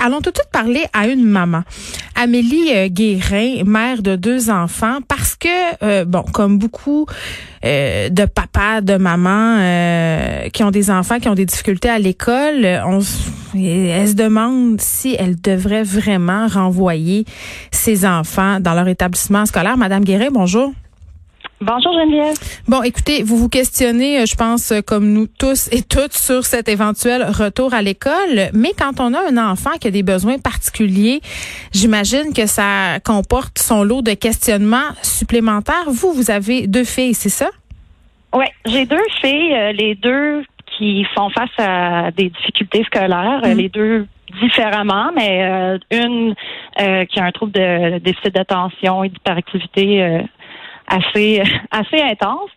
Allons tout de suite parler à une maman. Amélie euh, Guérin, mère de deux enfants, parce que, euh, bon, comme beaucoup euh, de papas, de mamans qui ont des enfants qui ont des difficultés à l'école, on, elle se demande si elle devrait vraiment renvoyer ses enfants dans leur établissement scolaire. Madame Guérin, bonjour. Bonjour Geneviève. Bon, écoutez, vous vous questionnez, euh, je pense, euh, comme nous tous et toutes, sur cet éventuel retour à l'école. Mais quand on a un enfant qui a des besoins particuliers, j'imagine que ça comporte son lot de questionnements supplémentaires. Vous, vous avez deux filles, c'est ça? Oui, j'ai deux filles, euh, les deux qui font face à des difficultés scolaires, mm. les deux différemment, mais une qui a un trouble de déficit d'attention et d'hyperactivité assez assez intense.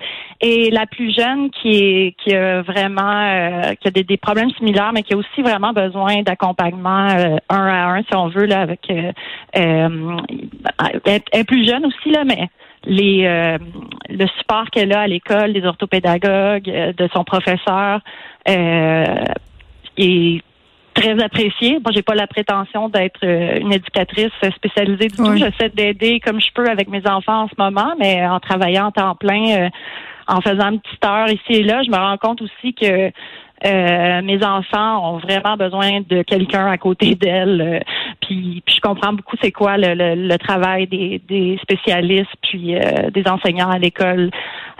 Et la plus jeune qui est qui a vraiment euh, qui a des, des, problèmes similaires, mais qui a aussi vraiment besoin d'accompagnement euh, un à un, si on veut, là, avec euh, elle, est plus jeune aussi, là, mais les le support qu'elle a à l'école, des orthopédagogues, de son professeur est très appréciée. Moi, j'ai pas la prétention d'être euh, une éducatrice spécialisée du tout. J'essaie d'aider comme je peux avec mes enfants en ce moment, mais en travaillant en temps plein, euh, en faisant une petite heure ici et là, je me rends compte aussi que euh, mes enfants ont vraiment besoin de quelqu'un à côté d'elles. Puis, je comprends beaucoup c'est quoi le, travail des, des, spécialistes puis des enseignants à l'école.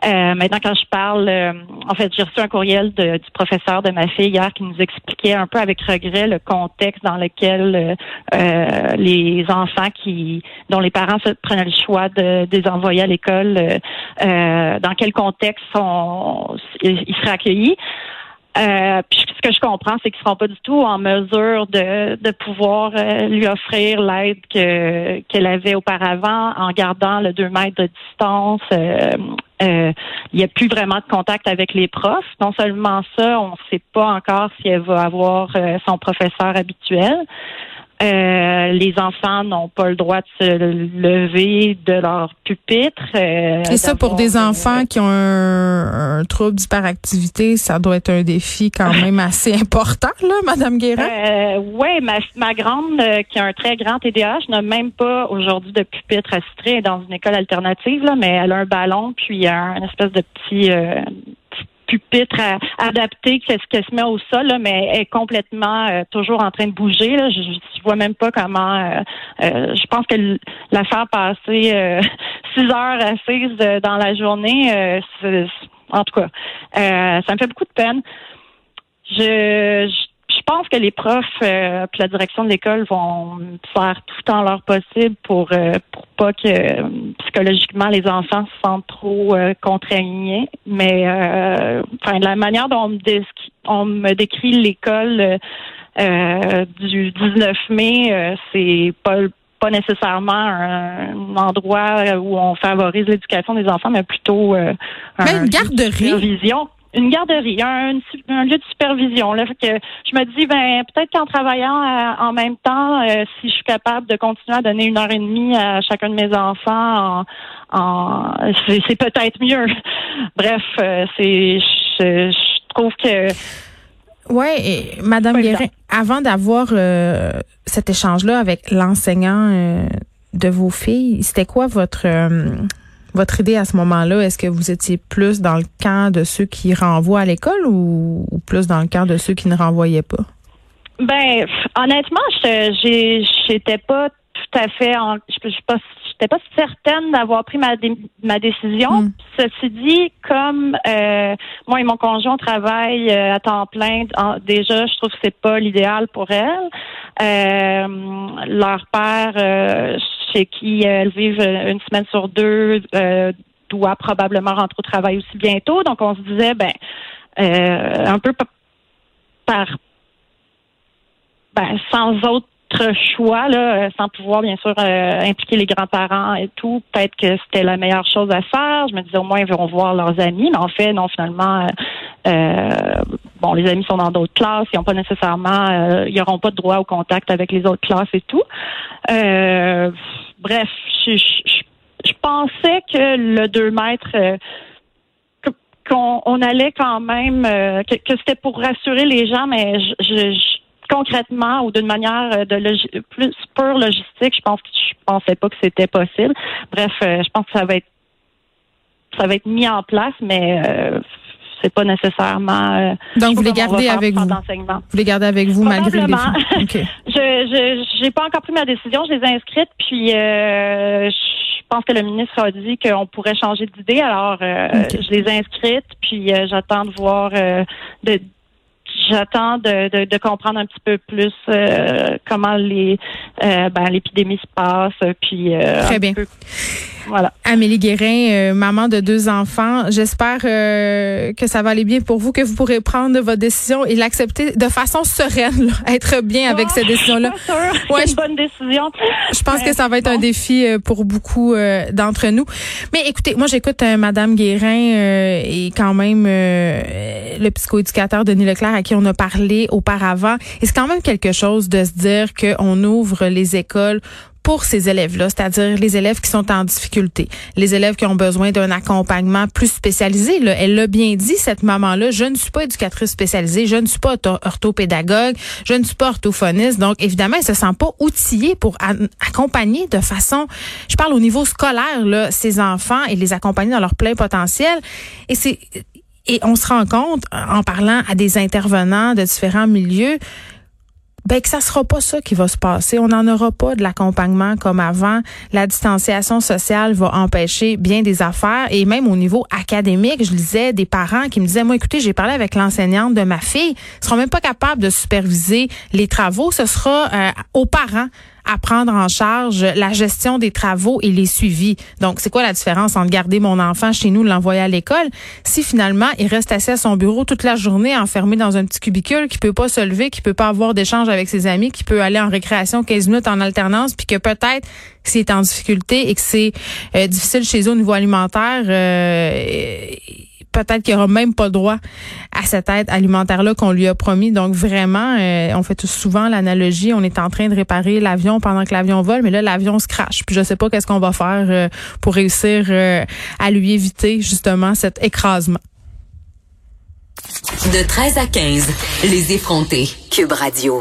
Euh, maintenant, quand je parle, euh, en fait, j'ai reçu un courriel de, du professeur de ma fille hier qui nous expliquait un peu avec regret le contexte dans lequel euh, les enfants qui dont les parents prenaient le choix de, les envoyer à l'école, dans quel contexte sont, ils seraient accueillis. Euh, puis ce que je comprends, c'est qu'ils seront pas du tout en mesure de, de pouvoir euh, lui offrir l'aide que qu'elle avait auparavant en gardant le 2 mètres de distance. Euh, euh, il n'y a plus vraiment de contact avec les profs. Non seulement ça, on ne sait pas encore si elle va avoir son professeur habituel. Euh, les enfants n'ont pas le droit de se lever de leur pupitre. Euh, Et ça, pour des enfants qui ont un, trouble d'hyperactivité, ça doit être un défi quand même assez important, là, Madame Guérin? Euh, oui, ma, ma grande, euh, qui a un très grand TDAH, n'a même pas aujourd'hui de pupitre attitré dans une école alternative, là, mais elle a un ballon, puis un, une espèce de petit pupitre adapté qu'elle se met au sol, là, mais elle est complètement euh, toujours en train de bouger. Là. Je, je vois même pas comment. Euh, euh, je pense que la faire passer six heures assise dans la journée, en tout cas, ça me fait beaucoup de peine. Je, pense que les profs euh, la direction de l'école vont faire tout en leur possible pour euh, pour pas que euh, psychologiquement les enfants se sentent trop euh, contraignés. Mais enfin la manière dont on me, décrit l'école du 19 mai, c'est pas pas nécessairement un, endroit où on favorise l'éducation des enfants, mais plutôt mais une garderie. vision une garderie, un, un, lieu de supervision. Là, que je me dis, ben peut-être qu'en travaillant euh, en même temps, euh, si je suis capable de continuer à donner une heure et demie à chacun de mes enfants, en, c'est, peut-être mieux. Bref, euh, c'est je, trouve que Ouais, Madame Guérin, avant d'avoir cet échange-là avec l'enseignant de vos filles, c'était quoi votre votre idée à ce moment-là, est-ce que vous étiez plus dans le camp de ceux qui renvoient à l'école ou, plus dans le camp de ceux qui ne renvoyaient pas? Ben, honnêtement, j'étais pas tout à fait en, je, je pas j'étais pas certaine d'avoir pris ma, ma décision. Hmm. Ceci dit, comme euh, moi et mon conjoint travaillent euh, à temps plein, déjà, je trouve que c'est pas l'idéal pour elles. Euh, leur père, euh, chez qui elles vivent une semaine sur deux, doit probablement rentrer au travail aussi bientôt. Donc, on se disait, ben, un peu par, ben, sans autre choix, là, sans pouvoir bien sûr impliquer les grands-parents et tout, peut-être que c'était la meilleure chose à faire. Je me disais au moins ils vont voir leurs amis, mais en fait, non, finalement, bon, les amis sont dans d'autres classes, ils n'ont pas nécessairement, ils n'auront pas de droit au contact avec les autres classes et tout. bref, je, je, pensais que le 2 mètres qu'on on allait quand même, euh, que, c'était pour rassurer les gens, mais je, concrètement ou d'une manière euh, de plus pure logistique, je pense que je pensais pas que c'était possible. Bref, euh, je pense que ça va être ça va être mis en place, mais c'est pas nécessairement. Donc vous les gardez avec vous. Vous les gardez avec vous malgré les. Okay. je j'ai pas encore pris ma décision. Je les ai inscrites, puis je pense que le ministre a dit qu'on pourrait changer d'idée. Alors, euh, je les ai inscrites, puis euh, j'attends de voir euh, de j'attends de, de, comprendre un petit peu plus comment les ben, l'épidémie se passe puis Très bien. Voilà. Amélie Guérin, euh, maman de deux enfants, j'espère euh, que ça va aller bien pour vous, que vous pourrez prendre votre décision et l'accepter de façon sereine, être bien avec cette décision-là. Ouais, une bonne décision. Je pense que ça va être un défi euh, pour beaucoup d'entre nous. Mais écoutez, moi j'écoute Madame Guérin et quand même le psychoéducateur Denis Leclerc à qui on a parlé auparavant. Et c'est quand même quelque chose de se dire qu'on ouvre les écoles pour ces élèves-là, c'est-à-dire les élèves qui sont en difficulté, les élèves qui ont besoin d'un accompagnement plus spécialisé. Là. Elle l'a bien dit, cette maman-là, je ne suis pas éducatrice spécialisée, je ne suis pas orthopédagogue, je ne suis pas orthophoniste. Donc, évidemment, elle se sent pas outillée pour accompagner de façon, je parle au niveau scolaire, là, ces enfants et les accompagner dans leur plein potentiel. Et c'est et on se rend compte, en parlant à des intervenants de différents milieux, ben que ça sera pas ça qui va se passer. On n'en aura pas de l'accompagnement comme avant. La distanciation sociale va empêcher bien des affaires et même au niveau académique, je lisais des parents qui me disaient moi écoutez, j'ai parlé avec l'enseignante de ma fille, ils seront même pas capables de superviser les travaux, ce sera euh, aux parents à prendre en charge la gestion des travaux et les suivis. Donc, c'est quoi la différence entre garder mon enfant chez nous, l'envoyer à l'école, si finalement il reste assis à son bureau toute la journée, enfermé dans un petit cubicule, qui peut pas se lever, qui peut pas avoir d'échange avec ses amis, qui peut aller en récréation 15 minutes en alternance, puis que peut-être s'il est en difficulté et que c'est euh, difficile chez eux au niveau alimentaire, euh, peut-être qu'il aura même pas droit à cette aide alimentaire-là qu'on lui a promis. Donc vraiment, euh, on fait souvent l'analogie, on est en train de réparer l'avion pendant que l'avion vole, mais là, l'avion se crache. Puis je sais pas qu'est-ce qu'on va faire euh, pour réussir euh, à lui éviter justement cet écrasement. De 13 à 15, les effrontés. Cube Radio.